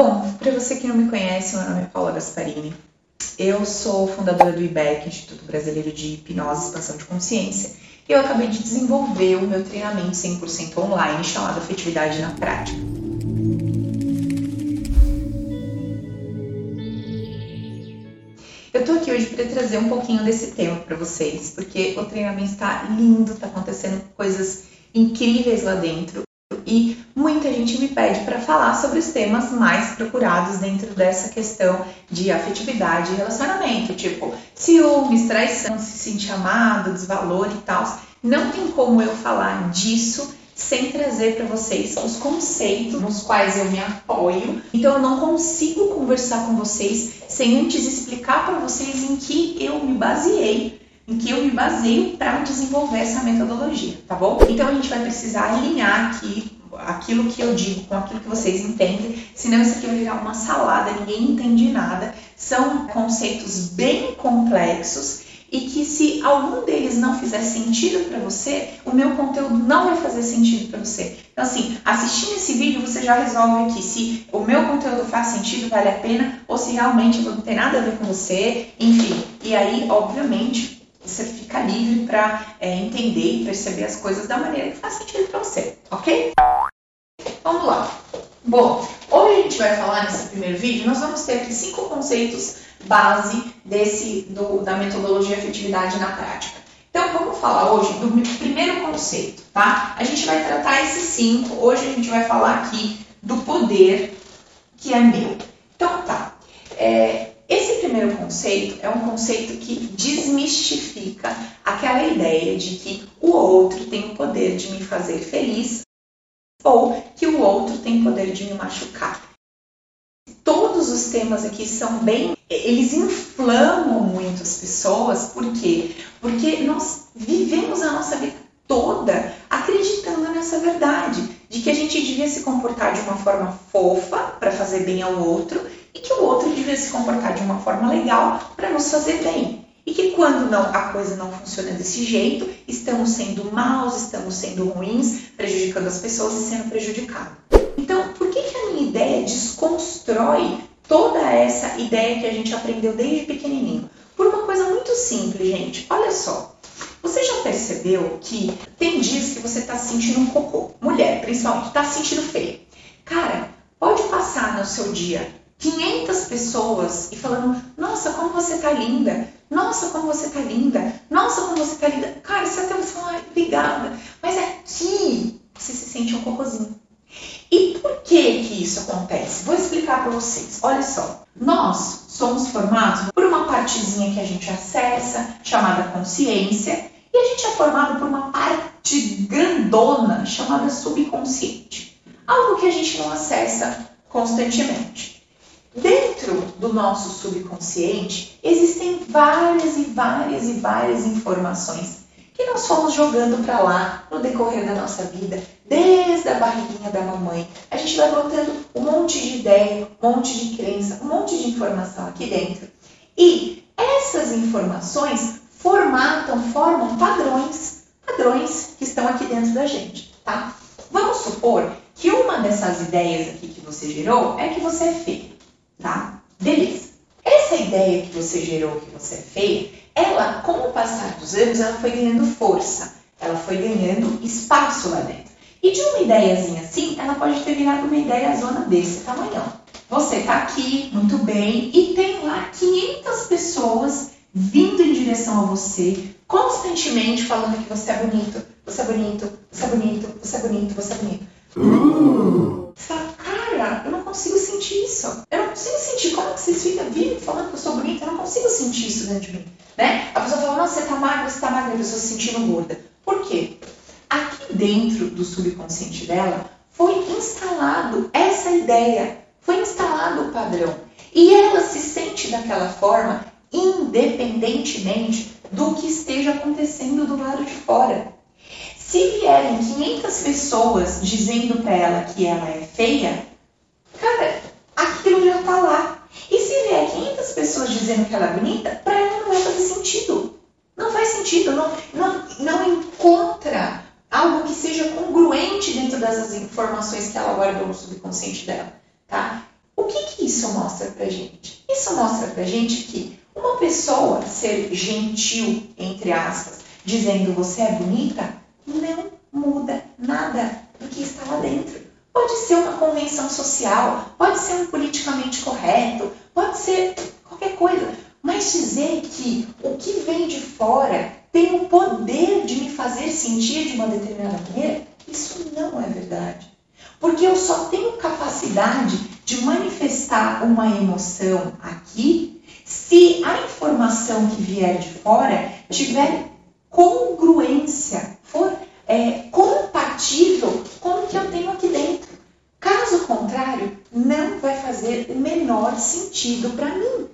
Bom, para você que não me conhece, meu nome é Paula Gasparini. Eu sou fundadora do IBEC, Instituto Brasileiro de Hipnose e Expansão de Consciência, e eu acabei de desenvolver o meu treinamento 100% online chamado Afetividade na Prática. Eu tô aqui hoje para trazer um pouquinho desse tema para vocês, porque o treinamento está lindo, tá acontecendo coisas incríveis lá dentro e muita gente me pede para falar sobre os temas mais procurados dentro dessa questão de afetividade e relacionamento, tipo ciúmes, traição, se sentir amado, desvalor e tal. Não tem como eu falar disso sem trazer para vocês os conceitos nos quais eu me apoio. Então eu não consigo conversar com vocês sem antes explicar para vocês em que eu me baseei, em que eu me baseio para desenvolver essa metodologia, tá bom? Então a gente vai precisar alinhar aqui aquilo que eu digo com aquilo que vocês entendem, senão isso aqui vai virar uma salada, ninguém entende nada. São conceitos bem complexos e que se algum deles não fizer sentido para você, o meu conteúdo não vai fazer sentido para você. Então assim, assistindo esse vídeo você já resolve aqui se o meu conteúdo faz sentido, vale a pena, ou se realmente não tem nada a ver com você, enfim. E aí, obviamente, você fica livre para é, entender e perceber as coisas da maneira que faz sentido para você, ok? Vamos lá. Bom, hoje a gente vai falar nesse primeiro vídeo, nós vamos ter aqui cinco conceitos base desse do, da metodologia afetividade na prática. Então, vamos falar hoje do primeiro conceito, tá? A gente vai tratar esses cinco. Hoje a gente vai falar aqui do poder que é meu. Então, tá. É, esse primeiro conceito é um conceito que desmistifica aquela ideia de que o outro tem o poder de me fazer feliz ou que o outro tem poder de me machucar. Todos os temas aqui são bem. Eles inflamam muito as pessoas, por quê? Porque nós vivemos a nossa vida toda acreditando nessa verdade, de que a gente devia se comportar de uma forma fofa para fazer bem ao outro e que o outro devia se comportar de uma forma legal para nos fazer bem. E que quando não, a coisa não funciona desse jeito, estamos sendo maus, estamos sendo ruins, prejudicando as pessoas e sendo prejudicados. Então, por que, que a minha ideia desconstrói toda essa ideia que a gente aprendeu desde pequenininho? Por uma coisa muito simples, gente. Olha só. Você já percebeu que tem dias que você está sentindo um cocô? Mulher, principalmente, está sentindo feio. Cara, pode passar no seu dia 500 pessoas e falando: Nossa, como você tá linda! Nossa, como você tá linda! Nossa, como você tá linda! Cara, você até você fala, obrigada, mas aqui você se sente um cocôzinho. E por que que isso acontece? Vou explicar para vocês. Olha só, nós somos formados por uma partezinha que a gente acessa, chamada consciência, e a gente é formado por uma parte grandona chamada subconsciente. Algo que a gente não acessa constantemente. Dentro do nosso subconsciente existem várias e várias e várias informações que nós fomos jogando para lá no decorrer da nossa vida, desde a barriguinha da mamãe. A gente vai botando um monte de ideia, um monte de crença, um monte de informação aqui dentro. E essas informações formatam, formam padrões, padrões que estão aqui dentro da gente, tá? Vamos supor que uma dessas ideias aqui que você gerou é que você é feio ideia que você gerou que você é feia, ela, com o passar dos anos, ela foi ganhando força, ela foi ganhando espaço lá dentro. E de uma ideiazinha assim, ela pode ter virado uma ideia zona desse tamanho. Você tá aqui, muito bem, e tem lá 500 pessoas vindo em direção a você, constantemente falando que você é bonito, você é bonito, você é bonito, você é bonito, você é bonito. Uh! cara, eu não consigo sentir isso. Eu consigo sentir. Como é que vocês ficam vivem falando que eu sou bonita? Eu não consigo sentir isso dentro de mim. Né? A pessoa fala, nossa, você tá magra, você tá magra, a pessoa se sentindo gorda. Por quê? Aqui dentro do subconsciente dela foi instalado essa ideia, foi instalado o padrão. E ela se sente daquela forma independentemente do que esteja acontecendo do lado de fora. Se vierem 500 pessoas dizendo para ela que ela é feia, cara, já tá lá. E se vier 500 pessoas dizendo que ela é bonita, para ela não vai fazer sentido. Não faz sentido, não, não, não encontra algo que seja congruente dentro dessas informações que ela guardou no subconsciente dela, tá? O que isso mostra pra gente? Isso mostra pra gente que uma pessoa ser gentil, entre aspas, dizendo você é bonita, não muda nada do que está lá dentro. Pode ser uma convenção social, pode ser um politicamente correto, pode ser qualquer coisa. Mas dizer que o que vem de fora tem o poder de me fazer sentir de uma determinada maneira, isso não é verdade. Porque eu só tenho capacidade de manifestar uma emoção aqui se a informação que vier de fora tiver congruência, for é, compatível com o que eu tenho aqui dentro. Caso contrário, não vai fazer o menor sentido para mim.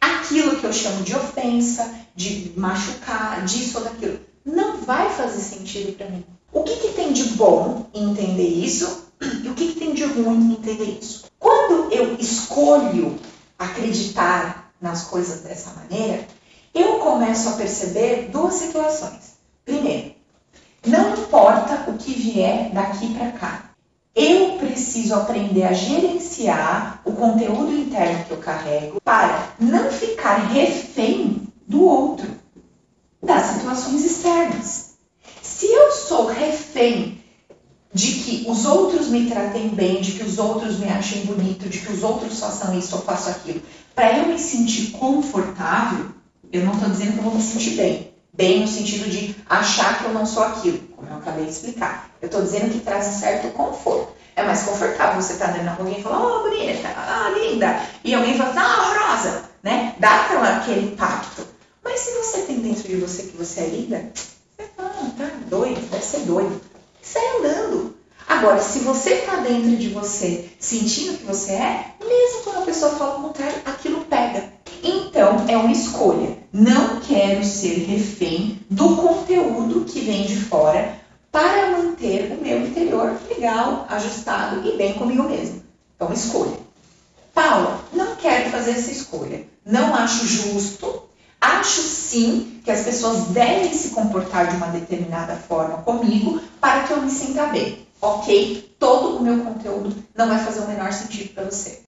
Aquilo que eu chamo de ofensa, de machucar, disso ou daquilo, não vai fazer sentido para mim. O que, que tem de bom em entender isso e o que, que tem de ruim em entender isso? Quando eu escolho acreditar nas coisas dessa maneira, eu começo a perceber duas situações. Primeiro, não importa o que vier daqui para cá, eu preciso aprender a gerenciar o conteúdo interno que eu carrego para não ficar refém do outro, das situações externas. Se eu sou refém de que os outros me tratem bem, de que os outros me achem bonito, de que os outros façam isso ou façam aquilo, para eu me sentir confortável, eu não estou dizendo que eu vou me sentir bem. Bem no sentido de achar que eu não sou aquilo, como eu acabei de explicar. Eu estou dizendo que traz certo conforto. É mais confortável você estar tá andando na rua e falar, oh, bonita, ah, linda. E alguém fala, ah, horrorosa, né? Dá aquela, aquele impacto. Mas se você tem dentro de você que você é linda, você fala, ah, tá doido, deve ser doido. E sai andando. Agora, se você está dentro de você sentindo que você é, mesmo quando a pessoa fala o contrário, aquilo pega. Então, é uma escolha. Não quero ser refém do conteúdo que vem de fora para manter interior legal, ajustado e bem comigo mesmo. Então, escolha. Paula, não quero fazer essa escolha. Não acho justo. Acho sim que as pessoas devem se comportar de uma determinada forma comigo para que eu me sinta bem. Ok? Todo o meu conteúdo não vai fazer o menor sentido para você.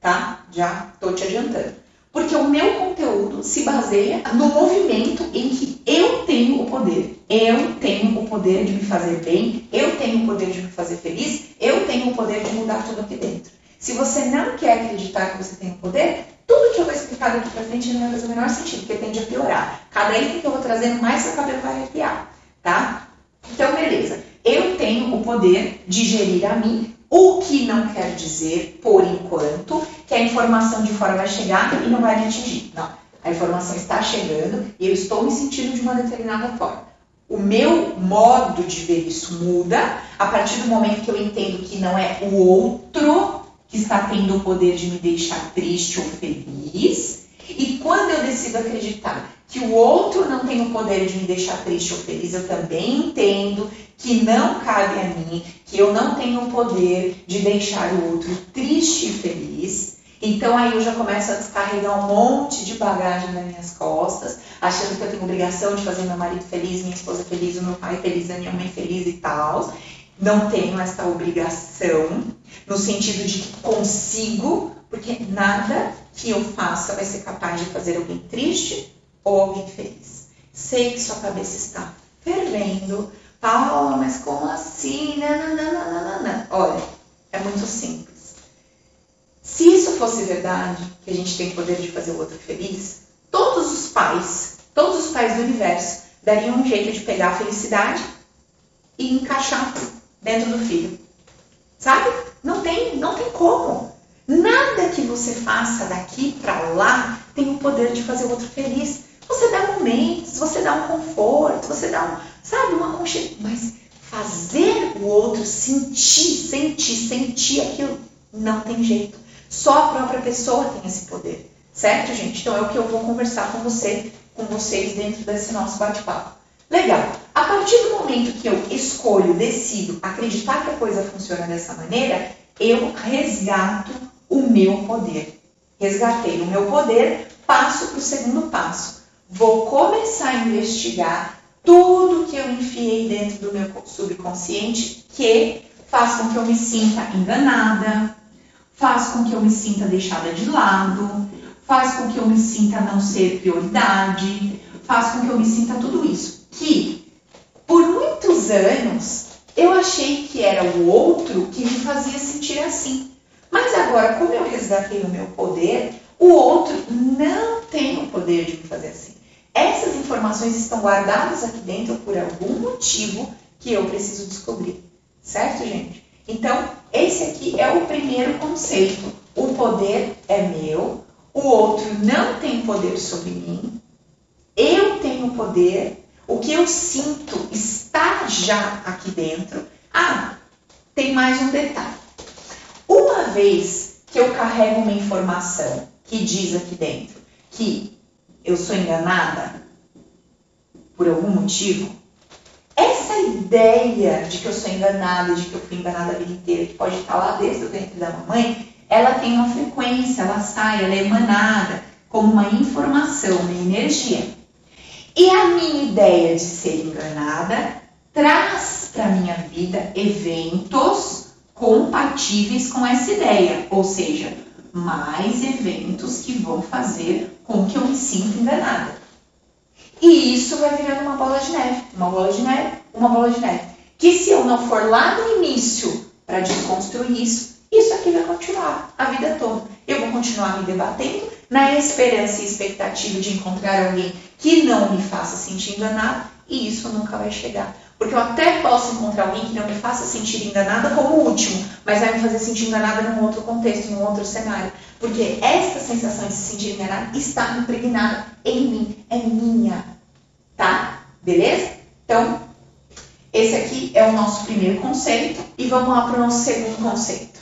Tá? Já estou te adiantando. Porque o meu conteúdo se baseia no movimento em que eu tenho o poder. Eu tenho o poder de me fazer bem, eu tenho o poder de me fazer feliz, eu tenho o poder de mudar tudo aqui dentro. Se você não quer acreditar que você tem o poder, tudo que eu vou explicar daqui para frente não vai fazer o menor sentido, porque tende a piorar. Cada item que eu vou trazendo, mais seu cabelo vai arrepiar, tá? Então, beleza. Eu tenho o poder de gerir a mim, o que não quer dizer, por enquanto, informação de fora vai chegar e não vai me atingir. Não. A informação está chegando e eu estou me sentindo de uma determinada forma. O meu modo de ver isso muda a partir do momento que eu entendo que não é o outro que está tendo o poder de me deixar triste ou feliz. E quando eu decido acreditar que o outro não tem o poder de me deixar triste ou feliz, eu também entendo que não cabe a mim, que eu não tenho o poder de deixar o outro triste e feliz. Então aí eu já começo a descarregar um monte de bagagem nas minhas costas, achando que eu tenho obrigação de fazer meu marido feliz, minha esposa feliz, o meu pai feliz, a minha mãe feliz e tal. Não tenho essa obrigação, no sentido de que consigo, porque nada que eu faça vai ser capaz de fazer alguém triste ou alguém feliz. Sei que sua cabeça está fervendo. Paula, mas como assim? Nananana. Olha, é muito simples. Se isso fosse verdade, que a gente tem poder de fazer o outro feliz, todos os pais, todos os pais do universo, dariam um jeito de pegar a felicidade e encaixar dentro do filho. Sabe? Não tem, não tem como. Nada que você faça daqui para lá tem o poder de fazer o outro feliz. Você dá momentos, você dá um conforto, você dá um, sabe, uma aconchego, mas fazer o outro sentir, sentir, sentir aquilo, não tem jeito. Só a própria pessoa tem esse poder, certo, gente? Então é o que eu vou conversar com você, com vocês dentro desse nosso bate-papo. Legal. A partir do momento que eu escolho, decido acreditar que a coisa funciona dessa maneira, eu resgato o meu poder. Resgatei o meu poder, passo para o segundo passo vou começar a investigar tudo que eu enfiei dentro do meu subconsciente que faz com que eu me sinta enganada, faz com que eu me sinta deixada de lado, faz com que eu me sinta não ser prioridade, faz com que eu me sinta tudo isso. Que por muitos anos eu achei que era o outro que me fazia sentir assim. Mas agora, como eu resgatei o meu poder, o outro não tem o poder de me fazer assim. Essas informações estão guardadas aqui dentro por algum motivo que eu preciso descobrir. Certo, gente? Então, esse aqui é o primeiro conceito. O poder é meu, o outro não tem poder sobre mim, eu tenho poder, o que eu sinto está já aqui dentro. Ah, tem mais um detalhe. Uma vez que eu carrego uma informação que diz aqui dentro que eu sou enganada por algum motivo, essa ideia de que eu sou enganada, de que eu fui enganada a vida inteira, que pode estar lá desde o ventre da mamãe, ela tem uma frequência, ela sai, ela é emanada como uma informação, uma energia. E a minha ideia de ser enganada traz para minha vida eventos compatíveis com essa ideia, ou seja, mais eventos que vão fazer com que eu me sinta enganada. E isso vai virando uma bola de neve, uma bola de neve, uma bola de neve. Que se eu não for lá no início para desconstruir isso, isso aqui vai continuar a vida toda. Eu vou continuar me debatendo na esperança e expectativa de encontrar alguém que não me faça sentir enganada e isso nunca vai chegar. Porque eu até posso encontrar alguém que não me faça sentir enganada como último, mas vai me fazer sentir enganada num outro contexto, num outro cenário. Porque esta sensação de se sentir enganada está impregnada em mim, é minha. Tá? Beleza? Então, esse aqui é o nosso primeiro conceito e vamos lá para o nosso segundo conceito.